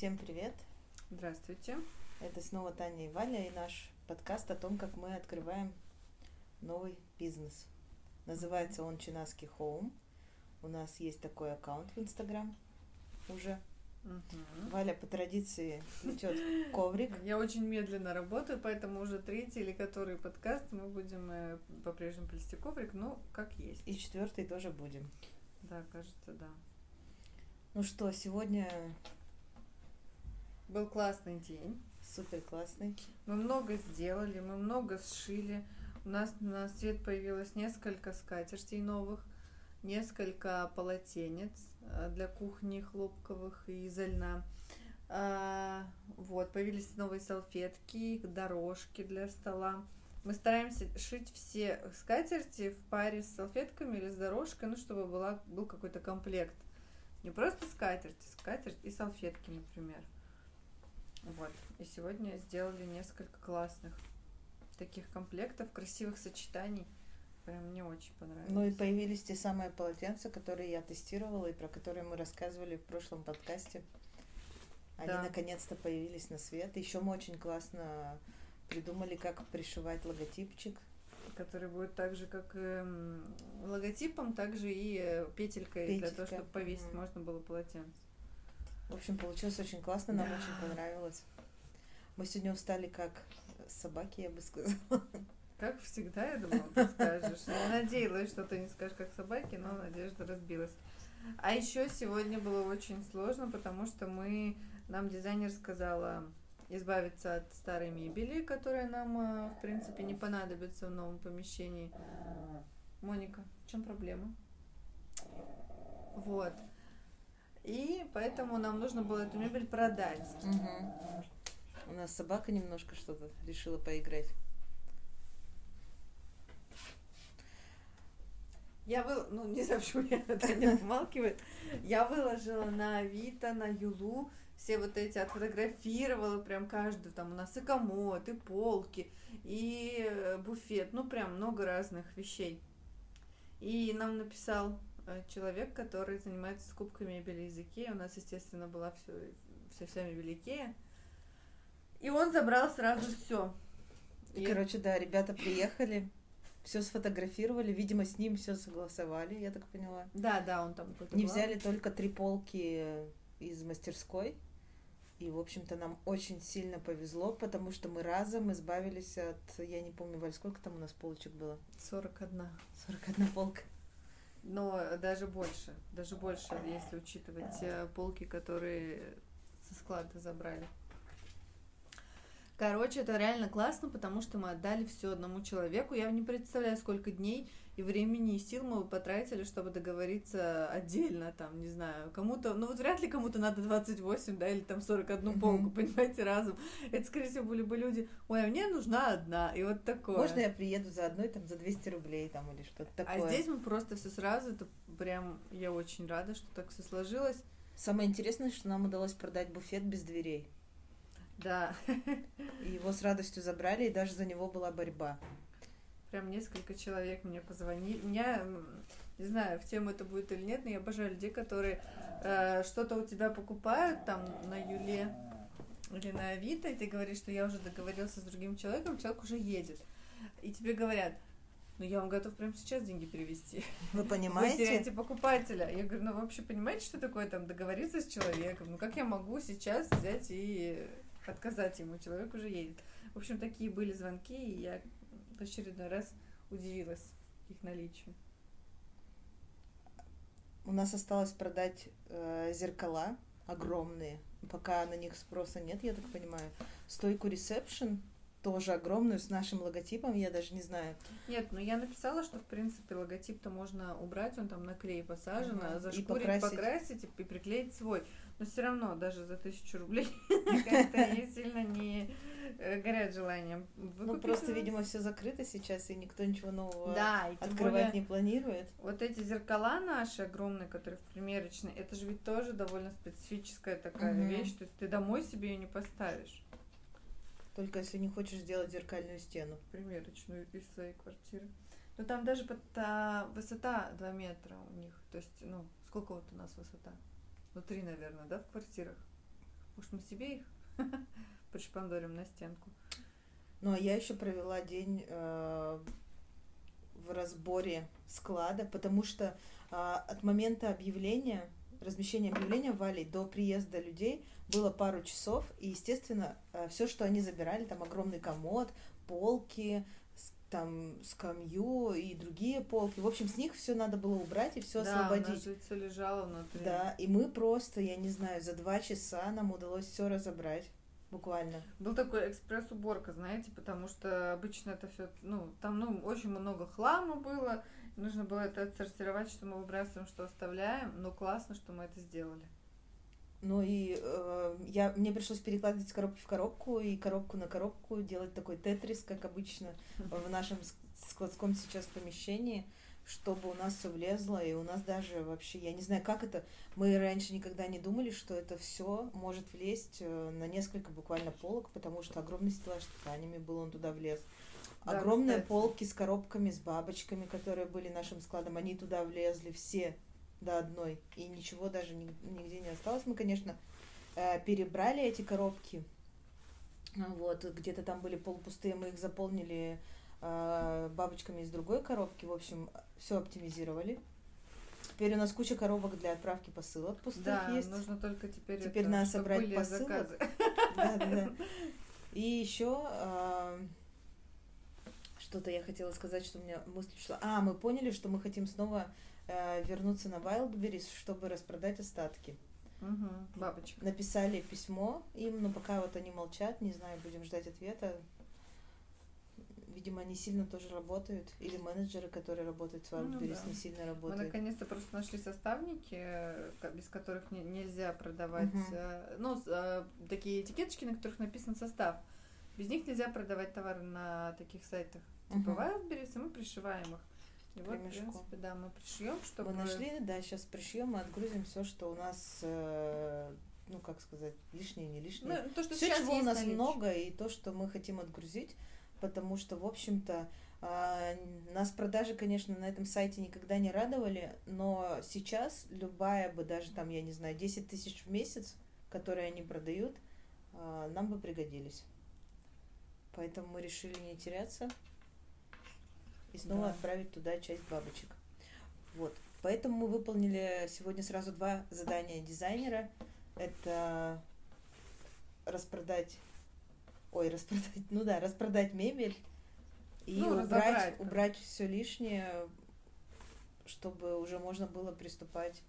Всем привет! Здравствуйте. Это снова Таня и Валя и наш подкаст о том, как мы открываем новый бизнес. Называется он Чинаский Хоум. У нас есть такой аккаунт в Инстаграм уже. Мгм. Валя по традиции плетет коврик. Я очень медленно работаю, поэтому уже третий или который подкаст мы будем э, по-прежнему плести коврик, ну, как есть. И четвертый тоже будем. Да, кажется, да. Ну что, сегодня Был классный день. супер классный. Мы много сделали, мы много сшили. У нас на свет появилось несколько скатертей новых, несколько полотенец э, для кухни хлопковых и изо льна. А, Вот, появились новые салфетки, дорожки для стола. Мы стараемся шить все скатерти в паре с салфетками или с дорожкой, ну, чтобы была, был какой-то комплект. Не просто скатерть, скатерть и салфетки, например. Вот. И сегодня сделали несколько классных таких комплектов, красивых сочетаний. Прям мне очень понравилось. Ну и появились те самые полотенца, которые я тестировала и про которые мы рассказывали в прошлом подкасте. Они Да. наконец-то появились на свет. Еще мы очень классно придумали, как пришивать логотипчик. который будет так же, как эм, логотипом, так же и э, петелькой для Петелька. того, чтобы повесить Мгм. можно было полотенце. В общем, получилось очень классно, нам Да. очень понравилось. Мы сегодня устали как собаки, я бы сказала. Как всегда, я думала, ты скажешь. Я надеялась, что ты не скажешь, как собаки, но надежда разбилась. А еще сегодня было очень сложно, потому что мы, нам дизайнер сказала избавиться от старой мебели, которая нам, э, в принципе, не понадобится в новом помещении. Моника, в чем проблема? Вот. И поэтому нам нужно было эту мебель продать. У нас собака немножко что-то решила поиграть. Я вы... ну не знаю, почему я это не помалкивает. Я выложила на Авито, на Юлу все вот эти, отфотографировала прям каждую. Там у нас и комод, и полки, и э, буфет. Ну прям много разных вещей. И нам написал человек, который занимается скупкой мебели из Икеи. У нас, естественно, была все, вся, вся мебель Икея. И он забрал сразу все. И, короче, да, ребята приехали, все сфотографировали, видимо, с ним все согласовали, я так поняла. Да, да, он там какой-то Не главный. взяли только три полки из мастерской. И, в общем-то, нам очень сильно повезло, потому что мы разом избавились от... Я не помню, Валь, сколько там у нас полочек было? 41. 41 полка. Но даже больше, даже больше, если учитывать э, полки, которые со склада забрали. Короче, это реально классно, потому что мы отдали все одному человеку. Я не представляю, сколько дней и времени и сил мы потратили, чтобы договориться отдельно, там, не знаю, кому-то, ну вот вряд ли кому-то надо 28, да, или там 41 Мгм. полку, понимаете, разом. Это, скорее всего, были бы люди, ой, а мне нужна одна, и вот такое. Можно я приеду за одной, там, за 200 рублей, там, или что-то такое? А здесь мы просто все сразу, это прям, я очень рада, что так все сложилось. Самое интересное, что нам удалось продать буфет без дверей. Да, И его с радостью забрали, и даже за него была борьба. прям несколько человек мне позвонили. Меня, не знаю, в тему это будет или нет, но я обожаю людей, которые э, что-то у тебя покупают там на Юле или на Авито, и ты говоришь, что я уже договорился с другим человеком, человек уже едет. И тебе говорят, ну я вам готов прямо сейчас деньги перевести. Вы Вы понимаете? теряете покупателя. Я говорю, ну вы вообще понимаете, что такое там договориться с человеком? Ну как я могу сейчас взять и отказать ему? Человек уже едет. В общем, такие были звонки, и я в очередной раз удивилась их наличию. У нас осталось продать э, зеркала огромные. Пока на них спроса нет, я так понимаю. Стойку ресепшн тоже огромную с нашим логотипом, я даже не знаю. Нет, ну я написала, что в принципе логотип-то можно убрать, он там на клей посажен, Мгм. а И зашкурить, покрасить. покрасить и приклеить свой. Но все равно даже за тысячу рублей как-то я сильно не э, горят желанием. Ну, выкупить просто, у нас. видимо, все закрыто сейчас, и никто ничего нового Да, и открывать более не планирует. вот эти зеркала наши огромные, которые в примерочной, это же ведь тоже довольно специфическая такая Мгм. вещь, то есть ты домой себе ее не поставишь, Только если не хочешь сделать зеркальную стену. примерочную из своей квартиры. Но там даже под, а, высота 2 метра у них, то есть, ну, сколько вот у нас высота? Ну, 3, наверное, да, в квартирах? Уж мы себе их пришпандорим на стенку. Ну, а я еще провела день э, в разборе склада, потому что э, от момента объявления, размещения объявления в Вале до приезда людей было пару часов, и, естественно, э, все, что они забирали, там огромный комод, полки, там скамью и другие полки. В общем, с них все надо было убрать и все да, освободить. же все лежало внутри. Да, и мы просто, я не знаю, за два часа нам удалось все разобрать. Буквально. Был такой экспресс-уборка, знаете, потому что обычно это все, ну, там, ну, очень много хлама было, нужно было это отсортировать, что мы выбрасываем, что оставляем, но классно, что мы это сделали. Ну и э, я, мне пришлось перекладывать с коробки в коробку и коробку на коробку, делать такой тетрис, как обычно в нашем ск- складском сейчас помещении, чтобы у нас все влезло, и у нас даже вообще, я не знаю, как это, мы раньше никогда не думали, что это все может влезть э, на несколько буквально полок, потому что огромный стеллаж с тканями был, он туда влез. Да, Огромные кстати. полки с коробками, с бабочками, которые были нашим складом, они туда влезли все до одной, и ничего даже ни- нигде не осталось. Мы, конечно, э, перебрали эти коробки, вот, где-то там были полупустые, мы их заполнили э, бабочками из другой коробки, в общем, все оптимизировали. Теперь у нас куча коробок для отправки посылок пустых Да, есть. нужно только теперь, Теперь это, надо собрать посылок. да, да. И еще что-то я хотела сказать, что у меня мысль пришла. А, мы поняли, что мы хотим снова э, вернуться на Wildberries, чтобы распродать остатки. Мгм, Бабочка. Написали письмо им, но пока вот они молчат, не знаю, будем ждать ответа. Видимо, они сильно тоже работают. Или менеджеры, которые работают с Ну Wildberries, да. не сильно Мы работают. наконец-то просто нашли составники, э, без которых не- нельзя продавать. Э, Ну, э, такие этикеточки, на которых написан состав. Без них нельзя продавать товары на таких сайтах. Типа Мгм. Wildberries, и мы пришиваем их. И вот, в принципе, да, мы пришьем, чтобы... Мы нашли, да, сейчас пришьем и отгрузим все, что у нас, э, ну как сказать, лишнее, не лишнее. Ну, то, что все, чего у нас наличие. много, и то, что мы хотим отгрузить, потому что, в общем-то, а, нас продажи, конечно, на этом сайте никогда не радовали, но сейчас любая бы, даже там, я не знаю, 10 тысяч в месяц, которые они продают, а, нам бы пригодились. Поэтому мы решили не теряться и снова Да. отправить туда часть бабочек. Вот. Поэтому мы выполнили сегодня сразу два задания дизайнера. Это распродать, ой, распродать, ну да, распродать мебель и Ну, убрать, убрать все лишнее, чтобы уже можно было приступать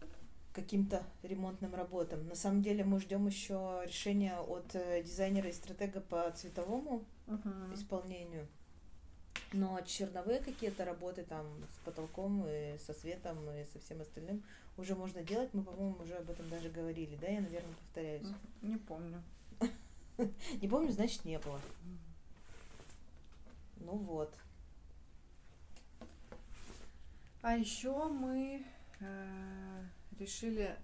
к каким-то ремонтным работам. На самом деле мы ждем еще решения от э, дизайнера и стратега по цветовому Мгм. исполнению. Но черновые какие-то работы там с потолком и со светом и со всем остальным уже можно делать. Мы, по-моему, уже об этом даже говорили, да? Я, наверное, повторяюсь. Не помню. Не помню, значит, не было. Ну вот. А еще мы э, решили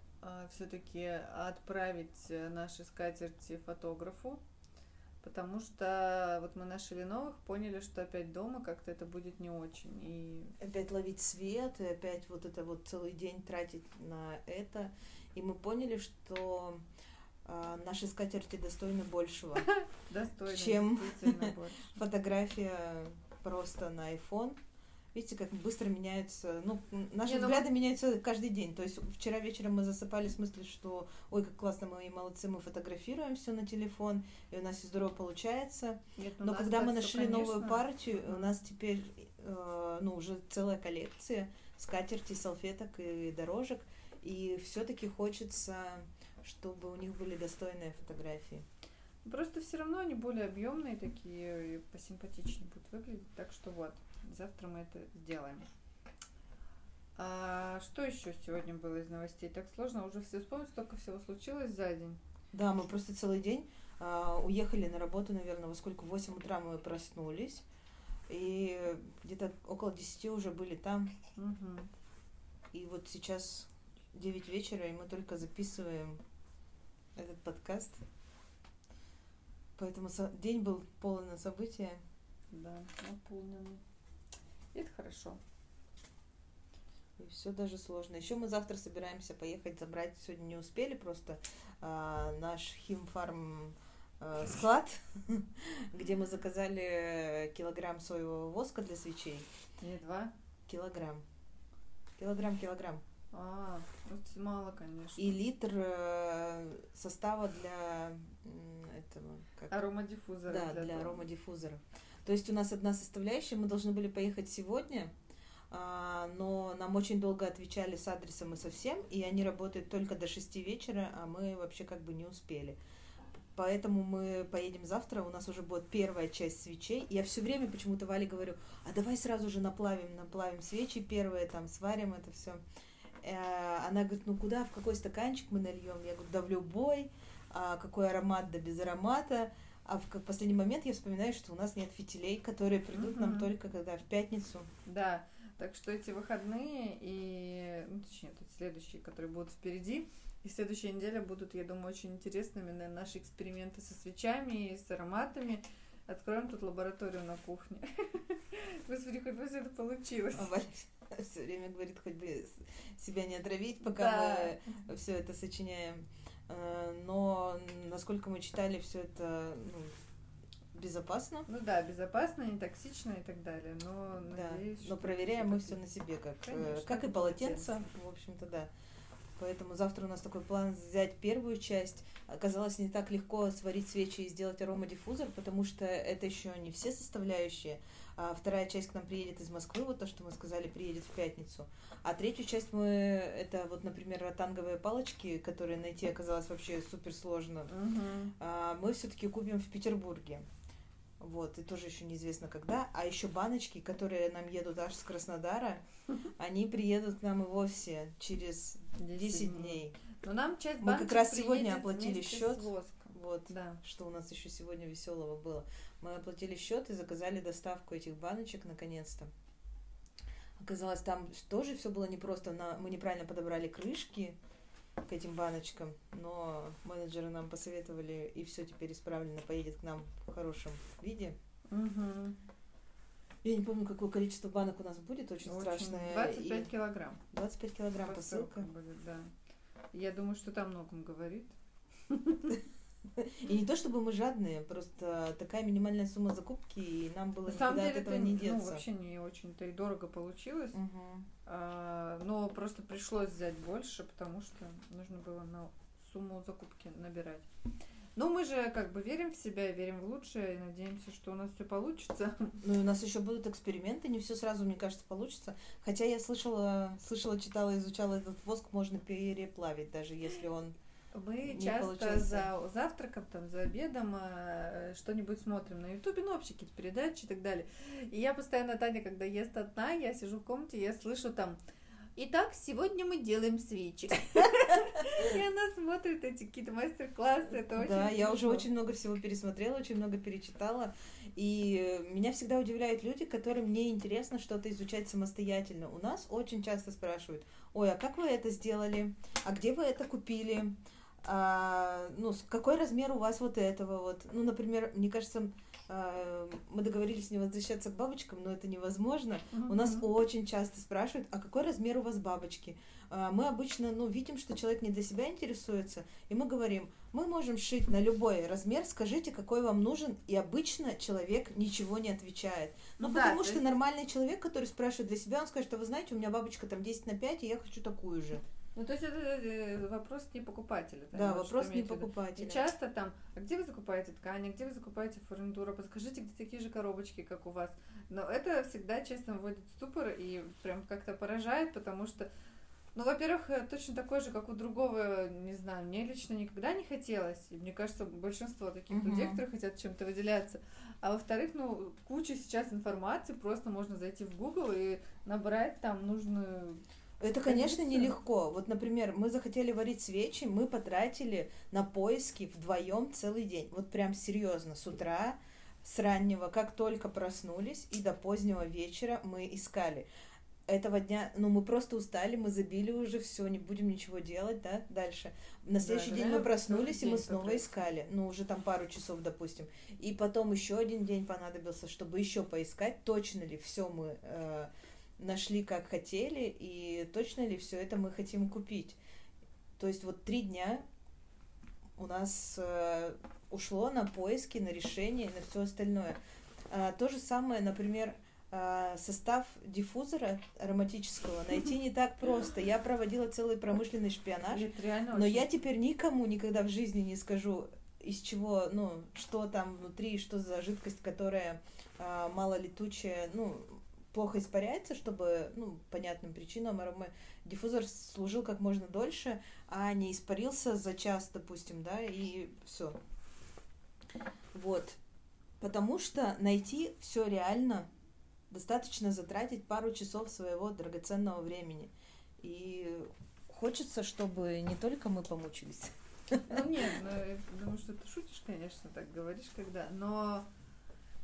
все-таки отправить э, наши скатерти фотографу, потому что вот мы нашли новых, поняли, что опять дома как-то это будет не очень. И Опять ловить свет и опять вот это вот целый день тратить на это. И мы поняли, что а, наши скатерти достойны большего. Чем? Фотография просто на iPhone. Видите, как быстро меняются, ну, наши Не, ну взгляды меняются каждый день. То есть вчера вечером мы засыпали в смысле, что, ой, как классно, мы и молодцы, мы фотографируем все на телефон, и у нас все здорово получается. Нет, ну, Но когда мы нашли новую конечно. партию, у нас теперь, э, ну, уже целая коллекция скатерти, салфеток и дорожек, и все-таки хочется, чтобы у них были достойные фотографии. Просто все равно они более объемные такие и посимпатичнее будут выглядеть. Так что вот, завтра мы это сделаем. А что еще сегодня было из новостей? Так сложно уже все вспомнить, столько всего случилось за день. Да, мы просто целый день а, уехали на работу, наверное, во сколько? В 8 утра мы проснулись. И где-то около 10 уже были там. Мгм. И вот сейчас 9 вечера, и мы только записываем этот подкаст. Поэтому день был полон события. Да, наполненный. Это хорошо. И все даже сложно. Еще мы завтра собираемся поехать забрать. Сегодня не успели просто а, наш химфарм а, склад, где мы заказали килограмм соевого воска для свечей. Не два? Килограмм. Килограмм, килограмм. А, это мало, конечно. И литр э, состава для этого. Как? Аромадиффузора. Да, для, для аромадиффузора. То есть у нас одна составляющая, мы должны были поехать сегодня, а, но нам очень долго отвечали с адресом и со всем, и они работают только до 6 вечера, а мы вообще как бы не успели. Поэтому мы поедем завтра, у нас уже будет первая часть свечей. Я все время почему-то Вале говорю, а давай сразу же наплавим, наплавим свечи первые, там сварим это все. Э, она говорит, ну куда, в какой стаканчик мы нальем? Я говорю, да в любой, а какой аромат, да без аромата. А в последний момент я вспоминаю, что у нас нет фитилей, которые придут угу. нам только когда в пятницу. Да, так что эти выходные и, ну, точнее, тут следующие, которые будут впереди, и следующая неделя будут, я думаю, очень интересными на наши эксперименты со свечами и с ароматами. Откроем тут лабораторию на кухне. Господи, хоть бы все это получилось. А все время говорит, хоть бы себя не отравить, пока мы все это сочиняем. Э, но насколько мы читали, все это ну, безопасно. Ну да, безопасно, не токсично и так далее. Но да, надеюсь, но проверяем мы все на себе, как, э, Конечно, как и полотенце, в общем-то, да. Поэтому завтра у нас такой план взять первую часть. Оказалось не так легко сварить свечи и сделать аромадиффузор, потому что это еще не все составляющие. А вторая часть к нам приедет из Москвы, вот то, что мы сказали, приедет в пятницу. А третью часть мы, это вот, например, ротанговые палочки, которые найти оказалось вообще супер сложно. Uh-huh. А, мы все-таки купим в Петербурге. Вот, и тоже еще неизвестно когда. А еще баночки, которые нам едут аж с Краснодара, они приедут к нам и вовсе через 10 дней. Но нам часть Мы как раз сегодня оплатили счет. Вот, да. что у нас еще сегодня веселого было. Мы оплатили счет и заказали доставку этих баночек наконец-то. Оказалось, там тоже все было непросто. Мы неправильно подобрали крышки к этим баночкам, но менеджеры нам посоветовали, и все теперь исправлено, поедет к нам в хорошем виде. Угу. Я не помню, какое количество банок у нас будет, очень, очень страшное. 25 и... килограмм. 25 килограмм посылка. Будет, да. Я думаю, что там многом говорит. И не то чтобы мы жадные, просто такая минимальная сумма закупки, и нам было На никуда деле, от этого это, не ну, деться. Ну, вообще не очень-то и дорого получилось. Угу. А, но просто пришлось взять больше, потому что нужно было на сумму закупки набирать. Но мы же как бы верим в себя, верим в лучшее и надеемся, что у нас все получится. Ну и у нас еще будут эксперименты, не все сразу, мне кажется, получится. Хотя я слышала, слышала, читала, изучала этот воск, можно переплавить, даже если он мы не часто получился. за завтраком, там, за обедом э, что-нибудь смотрим на Ютубе, ну, вообще какие-то передачи и так далее. И я постоянно, Таня, когда ест одна, я сижу в комнате, я слышу там Итак, сегодня мы делаем свечи. И она смотрит эти какие-то мастер-классы. Это очень Да, я уже очень много всего пересмотрела, очень много перечитала. И меня всегда удивляют люди, которым не интересно что-то изучать самостоятельно. У нас очень часто спрашивают, ой, а как вы это сделали? А где вы это купили? а, ну, какой размер у вас вот этого вот? Ну, например, мне кажется, мы договорились не возвращаться к бабочкам, но это невозможно. У нас очень часто спрашивают, а какой размер у вас бабочки? А, мы обычно, ну, видим, что человек не для себя интересуется, и мы говорим, мы можем шить на любой размер, скажите, какой вам нужен, и обычно человек ничего не отвечает. Ну, ну потому да, что есть... нормальный человек, который спрашивает для себя, он скажет, что вы знаете, у меня бабочка там 10 на 5, и я хочу такую же. Ну, то есть это э, вопрос не покупателя. Да, вопрос не покупателя. И часто там, а где вы закупаете ткани, где вы закупаете фурнитуру, подскажите, где такие же коробочки, как у вас. Но это всегда, честно, вводит в ступор и прям как-то поражает, потому что, ну, во-первых, э, точно такой же, как у другого, не знаю, мне лично никогда не хотелось. И мне кажется, большинство таких угу. людей, которые хотят чем-то выделяться. А во-вторых, ну, куча сейчас информации, просто можно зайти в Google и набрать там нужную это, конечно, нелегко. Вот, например, мы захотели варить свечи, мы потратили на поиски вдвоем целый день. Вот прям серьезно, с утра, с раннего, как только проснулись, и до позднего вечера мы искали. Этого дня, ну, мы просто устали, мы забили уже все, не будем ничего делать, да, дальше. На следующий да, день да, мы проснулись, и мы снова потратили. искали, ну, уже там пару часов, допустим. И потом еще один день понадобился, чтобы еще поискать, точно ли все мы э, нашли, как хотели, и точно ли все это мы хотим купить. То есть вот три дня у нас э, ушло на поиски, на решение и на все остальное. А, то же самое, например, а, состав диффузора ароматического найти не так просто. Я проводила целый промышленный шпионаж, но я теперь никому никогда в жизни не скажу, из чего, ну, что там внутри, что за жидкость, которая а, малолетучая, ну, плохо испаряется, чтобы, ну, понятным причинам диффузор служил как можно дольше, а не испарился за час, допустим, да, и все. Вот. Потому что найти все реально достаточно затратить пару часов своего драгоценного времени. И хочется, чтобы не только мы помучились. Ну нет, ну, я думаю, что ты шутишь, конечно, так говоришь, когда, но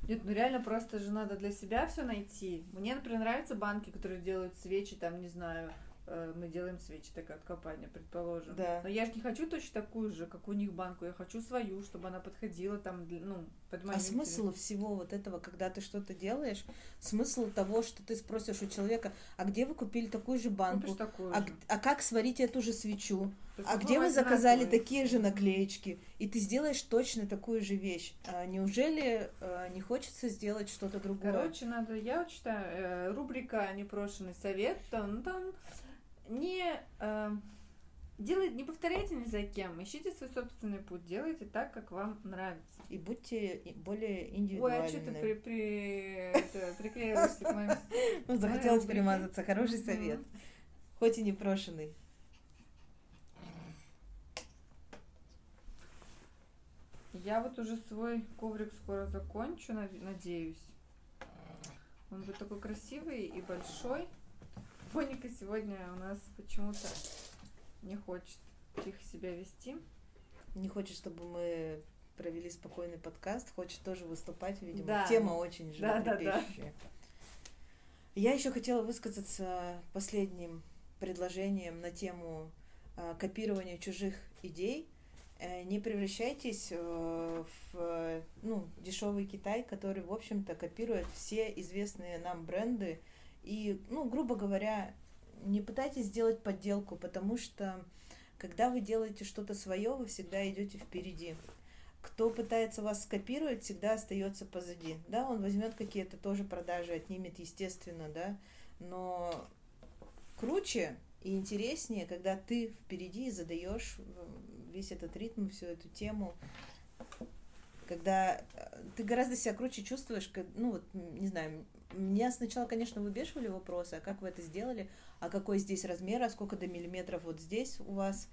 нет, ну реально просто же надо для себя все найти. Мне, например, нравятся банки, которые делают свечи, там, не знаю, Э, мы делаем свечи, такая компания, предположим. Да. Но я же не хочу точно такую же, как у них банку. Я хочу свою, чтобы она подходила там, ну, под моим А смысл всего вот этого, когда ты что-то делаешь, смысл того, что ты спросишь у человека, а где вы купили такую же банку? такую а, же. а как сварить эту же свечу? А где вы заказали такие же наклеечки? И ты сделаешь точно такую же вещь. А неужели э, не хочется сделать что-то другое? Короче, надо, я вот считаю, э, рубрика «Непрошенный совет», там, там не э, делайте, не повторяйте ни за кем, ищите свой собственный путь, делайте так, как вам нравится. И будьте более индивидуальны. Ой, а что ты при, при, это, приклеиваешься к моим... Ну, захотелось примазаться. Хороший совет. Хоть и непрошенный. Я вот уже свой коврик скоро закончу, надеюсь. Он будет такой красивый и большой. Моника сегодня у нас почему-то не хочет тихо себя вести. Не хочет, чтобы мы провели спокойный подкаст, хочет тоже выступать, видимо. Да. Тема очень животрепещущая. Да, да, да. Я еще хотела высказаться последним предложением на тему э, копирования чужих идей. Э, не превращайтесь э, в ну, дешевый Китай, который, в общем-то, копирует все известные нам бренды, и, ну, грубо говоря, не пытайтесь сделать подделку, потому что когда вы делаете что-то свое, вы всегда идете впереди. Кто пытается вас скопировать, всегда остается позади. Да, он возьмет какие-то тоже продажи, отнимет, естественно, да, но круче и интереснее, когда ты впереди задаешь весь этот ритм, всю эту тему, когда э, ты гораздо себя круче чувствуешь, ну вот, не знаю, меня сначала, конечно, выбешивали вопросы, а как вы это сделали, а какой здесь размер, а сколько до миллиметров вот здесь у вас.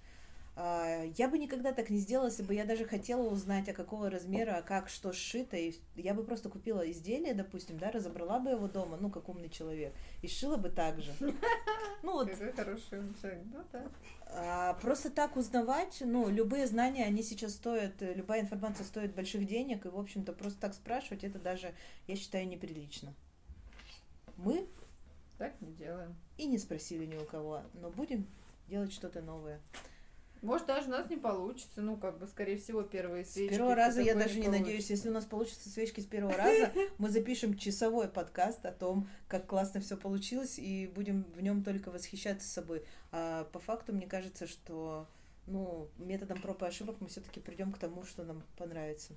А, я бы никогда так не сделала, если бы я даже хотела узнать, а какого размера, а как, что сшито. И я бы просто купила изделие, допустим, да, разобрала бы его дома, ну, как умный человек, и сшила бы так же. Ну, вот. Какой хороший ну да. А, просто так узнавать, ну, любые знания, они сейчас стоят, любая информация стоит больших денег, и, в общем-то, просто так спрашивать, это даже, я считаю, неприлично. Мы так не делаем. И не спросили ни у кого, но будем делать что-то новое. Может, даже у нас не получится. Ну, как бы, скорее всего, первые свечки. С первого раза я даже не, не надеюсь. Если у нас получится свечки с первого раза, мы запишем часовой подкаст о том, как классно все получилось, и будем в нем только восхищаться собой. А по факту, мне кажется, что ну, методом проб и ошибок мы все-таки придем к тому, что нам понравится.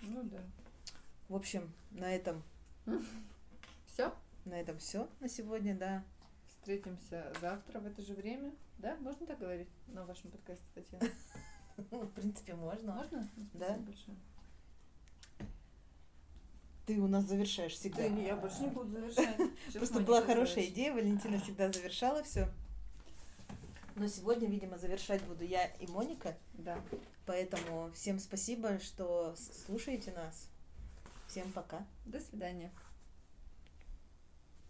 Ну да. В общем, на этом все? На этом все на сегодня, да. Встретимся завтра в это же время. Да, можно так говорить на вашем подкасте, Татьяна? В принципе, можно. Можно? Да. большое. Ты у нас завершаешь всегда. Да, я больше не буду завершать. Просто была хорошая идея, Валентина всегда завершала все. Но сегодня, видимо, завершать буду я и Моника. Да. Поэтому всем спасибо, что слушаете нас. Всем пока. До свидания.